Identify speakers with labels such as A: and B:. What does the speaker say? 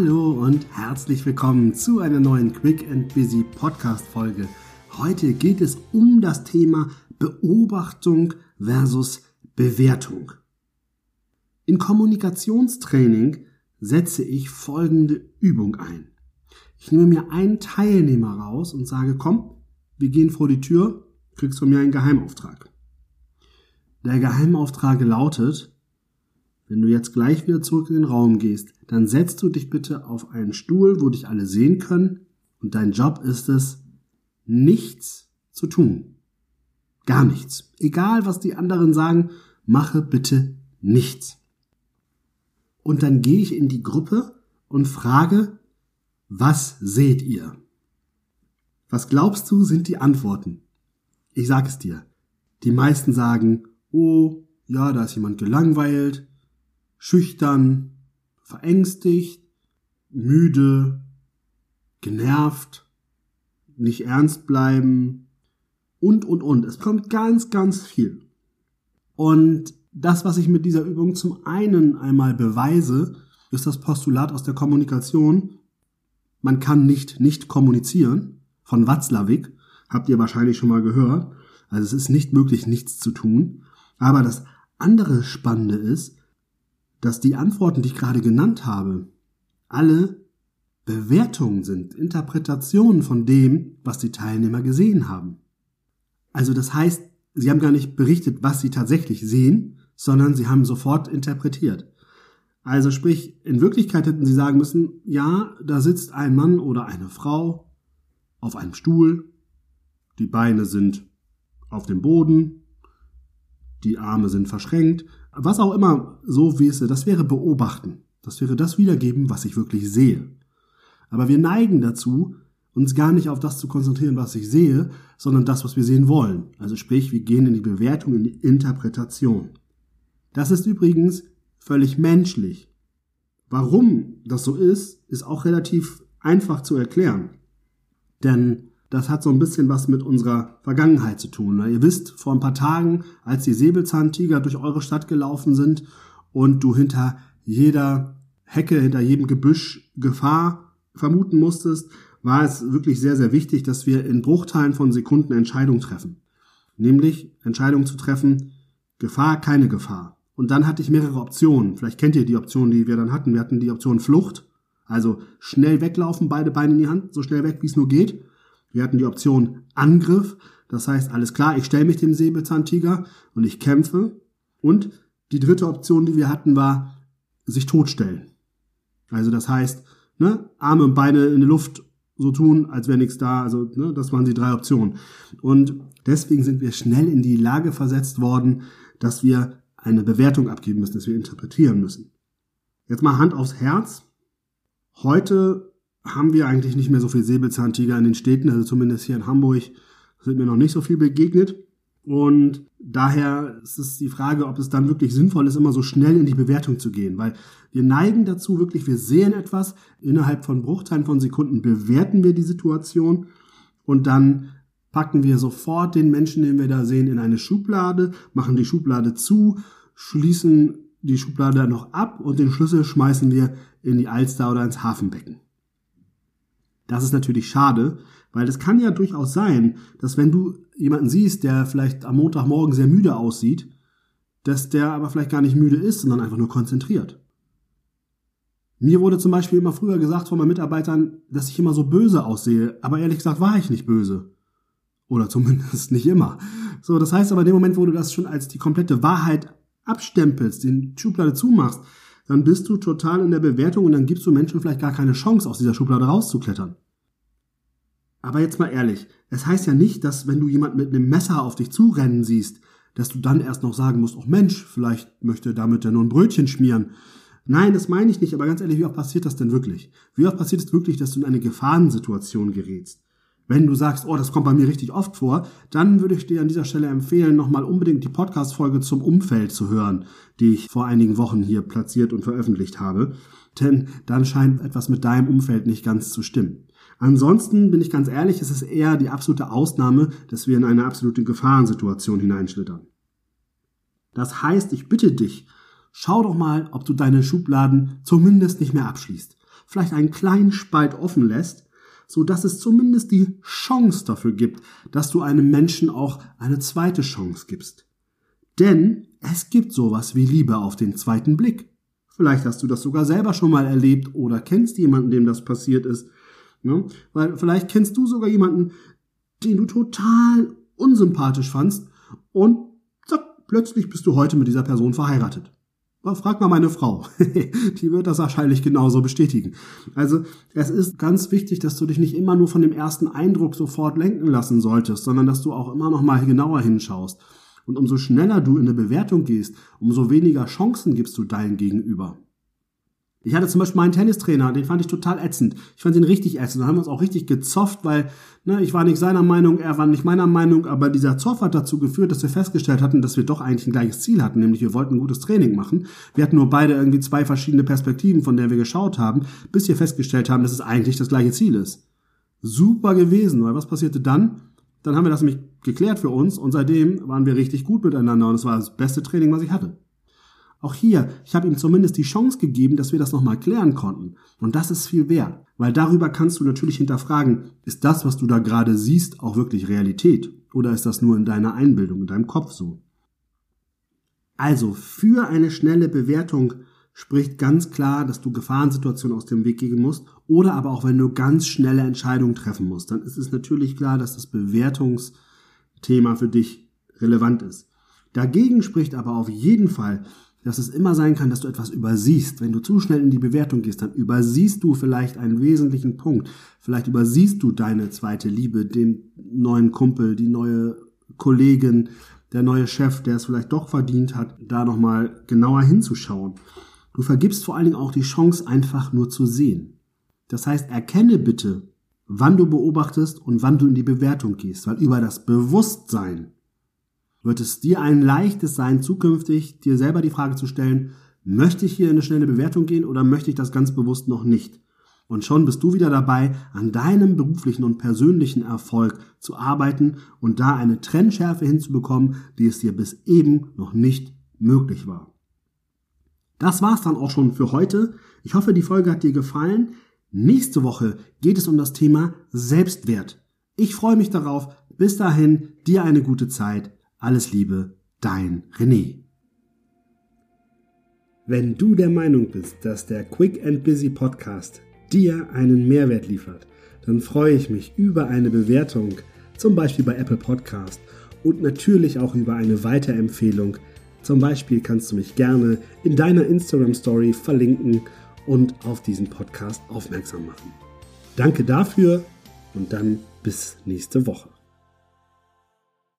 A: Hallo und herzlich willkommen zu einer neuen Quick and Busy Podcast Folge. Heute geht es um das Thema Beobachtung versus Bewertung. In Kommunikationstraining setze ich folgende Übung ein. Ich nehme mir einen Teilnehmer raus und sage, komm, wir gehen vor die Tür, kriegst von mir einen Geheimauftrag. Der Geheimauftrag lautet, wenn du jetzt gleich wieder zurück in den Raum gehst, dann setzt du dich bitte auf einen Stuhl, wo dich alle sehen können und dein Job ist es, nichts zu tun. Gar nichts. Egal, was die anderen sagen, mache bitte nichts. Und dann gehe ich in die Gruppe und frage, was seht ihr? Was glaubst du, sind die Antworten? Ich sag es dir. Die meisten sagen, oh, ja, da ist jemand gelangweilt, schüchtern, verängstigt, müde, genervt, nicht ernst bleiben und, und, und. Es kommt ganz, ganz viel. Und das, was ich mit dieser Übung zum einen einmal beweise, ist das Postulat aus der Kommunikation. Man kann nicht nicht kommunizieren. Von Watzlawick habt ihr wahrscheinlich schon mal gehört. Also es ist nicht möglich, nichts zu tun. Aber das andere Spannende ist, dass die Antworten, die ich gerade genannt habe, alle Bewertungen sind, Interpretationen von dem, was die Teilnehmer gesehen haben. Also das heißt, sie haben gar nicht berichtet, was sie tatsächlich sehen, sondern sie haben sofort interpretiert. Also sprich, in Wirklichkeit hätten sie sagen müssen, ja, da sitzt ein Mann oder eine Frau auf einem Stuhl, die Beine sind auf dem Boden, die Arme sind verschränkt, was auch immer so wese, das wäre beobachten. Das wäre das Wiedergeben, was ich wirklich sehe. Aber wir neigen dazu, uns gar nicht auf das zu konzentrieren, was ich sehe, sondern das, was wir sehen wollen. Also sprich, wir gehen in die Bewertung, in die Interpretation. Das ist übrigens völlig menschlich. Warum das so ist, ist auch relativ einfach zu erklären. Denn das hat so ein bisschen was mit unserer Vergangenheit zu tun. Ihr wisst, vor ein paar Tagen, als die Säbelzahntiger durch eure Stadt gelaufen sind und du hinter jeder Hecke, hinter jedem Gebüsch Gefahr vermuten musstest, war es wirklich sehr, sehr wichtig, dass wir in Bruchteilen von Sekunden Entscheidungen treffen. Nämlich Entscheidungen zu treffen, Gefahr, keine Gefahr. Und dann hatte ich mehrere Optionen. Vielleicht kennt ihr die Optionen, die wir dann hatten. Wir hatten die Option Flucht, also schnell weglaufen, beide Beine in die Hand, so schnell weg, wie es nur geht. Wir hatten die Option Angriff, das heißt, alles klar, ich stelle mich dem Säbelzahntiger und ich kämpfe. Und die dritte Option, die wir hatten, war sich totstellen. Also das heißt, ne, Arme und Beine in die Luft so tun, als wäre nichts da. Also ne, das waren die drei Optionen. Und deswegen sind wir schnell in die Lage versetzt worden, dass wir eine Bewertung abgeben müssen, dass wir interpretieren müssen. Jetzt mal Hand aufs Herz. Heute haben wir eigentlich nicht mehr so viel Säbelzahntiger in den Städten, also zumindest hier in Hamburg sind mir noch nicht so viel begegnet. Und daher ist es die Frage, ob es dann wirklich sinnvoll ist, immer so schnell in die Bewertung zu gehen, weil wir neigen dazu wirklich, wir sehen etwas, innerhalb von Bruchteilen von Sekunden bewerten wir die Situation und dann packen wir sofort den Menschen, den wir da sehen, in eine Schublade, machen die Schublade zu, schließen die Schublade noch ab und den Schlüssel schmeißen wir in die Alster oder ins Hafenbecken. Das ist natürlich schade, weil es kann ja durchaus sein, dass wenn du jemanden siehst, der vielleicht am Montagmorgen sehr müde aussieht, dass der aber vielleicht gar nicht müde ist, sondern einfach nur konzentriert. Mir wurde zum Beispiel immer früher gesagt von meinen Mitarbeitern, dass ich immer so böse aussehe, aber ehrlich gesagt war ich nicht böse. Oder zumindest nicht immer. So, das heißt aber in dem Moment, wo du das schon als die komplette Wahrheit abstempelst, den Schublade zumachst, dann bist du total in der Bewertung und dann gibst du Menschen vielleicht gar keine Chance, aus dieser Schublade rauszuklettern. Aber jetzt mal ehrlich, es heißt ja nicht, dass wenn du jemand mit einem Messer auf dich zurennen siehst, dass du dann erst noch sagen musst, oh Mensch, vielleicht möchte damit ja nur ein Brötchen schmieren. Nein, das meine ich nicht, aber ganz ehrlich, wie oft passiert das denn wirklich? Wie oft passiert es wirklich, dass du in eine Gefahrensituation gerätst? Wenn du sagst, oh, das kommt bei mir richtig oft vor, dann würde ich dir an dieser Stelle empfehlen, nochmal unbedingt die Podcast-Folge zum Umfeld zu hören, die ich vor einigen Wochen hier platziert und veröffentlicht habe. Denn dann scheint etwas mit deinem Umfeld nicht ganz zu stimmen. Ansonsten bin ich ganz ehrlich, es ist eher die absolute Ausnahme, dass wir in eine absolute Gefahrensituation hineinschlittern. Das heißt, ich bitte dich, schau doch mal, ob du deine Schubladen zumindest nicht mehr abschließt. vielleicht einen kleinen Spalt offen lässt, so dass es zumindest die Chance dafür gibt, dass du einem Menschen auch eine zweite Chance gibst. Denn es gibt sowas wie Liebe auf den zweiten Blick. Vielleicht hast du das sogar selber schon mal erlebt oder kennst jemanden, dem das passiert ist. Ne? Weil vielleicht kennst du sogar jemanden, den du total unsympathisch fandst und zack, plötzlich bist du heute mit dieser Person verheiratet. Frag mal meine Frau. Die wird das wahrscheinlich genauso bestätigen. Also es ist ganz wichtig, dass du dich nicht immer nur von dem ersten Eindruck sofort lenken lassen solltest, sondern dass du auch immer noch mal genauer hinschaust. Und umso schneller du in eine Bewertung gehst, umso weniger Chancen gibst du deinem Gegenüber. Ich hatte zum Beispiel meinen Tennistrainer, den fand ich total ätzend. Ich fand ihn richtig ätzend. Da haben wir uns auch richtig gezofft, weil ne, ich war nicht seiner Meinung, er war nicht meiner Meinung, aber dieser Zoff hat dazu geführt, dass wir festgestellt hatten, dass wir doch eigentlich ein gleiches Ziel hatten, nämlich wir wollten ein gutes Training machen. Wir hatten nur beide irgendwie zwei verschiedene Perspektiven, von der wir geschaut haben, bis wir festgestellt haben, dass es eigentlich das gleiche Ziel ist. Super gewesen, weil was passierte dann? Dann haben wir das nämlich geklärt für uns und seitdem waren wir richtig gut miteinander und es war das beste Training, was ich hatte. Auch hier, ich habe ihm zumindest die Chance gegeben, dass wir das nochmal klären konnten. Und das ist viel wert, weil darüber kannst du natürlich hinterfragen, ist das, was du da gerade siehst, auch wirklich Realität? Oder ist das nur in deiner Einbildung, in deinem Kopf so? Also, für eine schnelle Bewertung spricht ganz klar, dass du Gefahrensituationen aus dem Weg gehen musst oder aber auch wenn du ganz schnelle Entscheidungen treffen musst, dann ist es natürlich klar, dass das Bewertungsthema für dich relevant ist. Dagegen spricht aber auf jeden Fall, dass es immer sein kann, dass du etwas übersiehst. Wenn du zu schnell in die Bewertung gehst, dann übersiehst du vielleicht einen wesentlichen Punkt. Vielleicht übersiehst du deine zweite Liebe, den neuen Kumpel, die neue Kollegin, der neue Chef, der es vielleicht doch verdient hat, da nochmal genauer hinzuschauen. Du vergibst vor allen Dingen auch die Chance, einfach nur zu sehen. Das heißt, erkenne bitte, wann du beobachtest und wann du in die Bewertung gehst, weil über das Bewusstsein wird es dir ein leichtes sein, zukünftig dir selber die Frage zu stellen, möchte ich hier in eine schnelle Bewertung gehen oder möchte ich das ganz bewusst noch nicht? Und schon bist du wieder dabei, an deinem beruflichen und persönlichen Erfolg zu arbeiten und da eine Trennschärfe hinzubekommen, die es dir bis eben noch nicht möglich war. Das war's dann auch schon für heute. Ich hoffe, die Folge hat dir gefallen. Nächste Woche geht es um das Thema Selbstwert. Ich freue mich darauf. Bis dahin, dir eine gute Zeit. Alles Liebe, dein René. Wenn du der Meinung bist, dass der Quick and Busy Podcast dir einen Mehrwert liefert, dann freue ich mich über eine Bewertung, zum Beispiel bei Apple Podcast und natürlich auch über eine Weiterempfehlung zum Beispiel kannst du mich gerne in deiner Instagram Story verlinken und auf diesen Podcast aufmerksam machen. Danke dafür und dann bis nächste Woche.